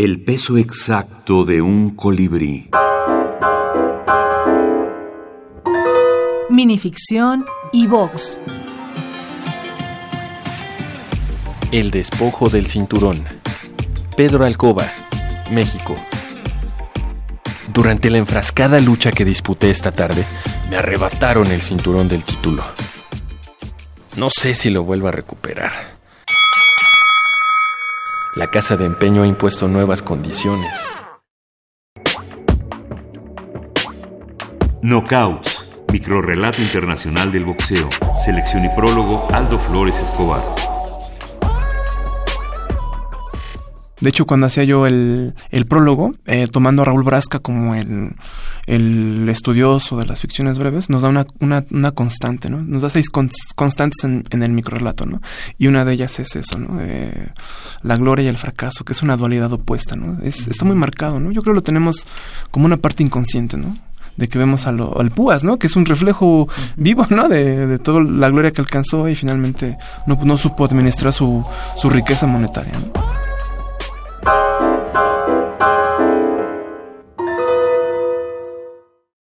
El peso exacto de un colibrí. Minificción y Vox. El despojo del cinturón. Pedro Alcoba, México. Durante la enfrascada lucha que disputé esta tarde, me arrebataron el cinturón del título. No sé si lo vuelvo a recuperar. La casa de empeño ha impuesto nuevas condiciones. Knockouts. Microrrelato internacional del boxeo. Selección y prólogo Aldo Flores Escobar. De hecho, cuando hacía yo el, el prólogo, eh, tomando a Raúl Brasca como el, el, estudioso de las ficciones breves, nos da una, una, una constante, ¿no? Nos da seis constantes en, en, el microrelato, ¿no? Y una de ellas es eso, ¿no? Eh, la gloria y el fracaso, que es una dualidad opuesta, ¿no? Es, está muy marcado, ¿no? Yo creo que lo tenemos como una parte inconsciente, ¿no? de que vemos a lo, al Púas, ¿no? Que es un reflejo vivo, ¿no? De, de toda la gloria que alcanzó y finalmente no, no supo administrar su, su riqueza monetaria, ¿no?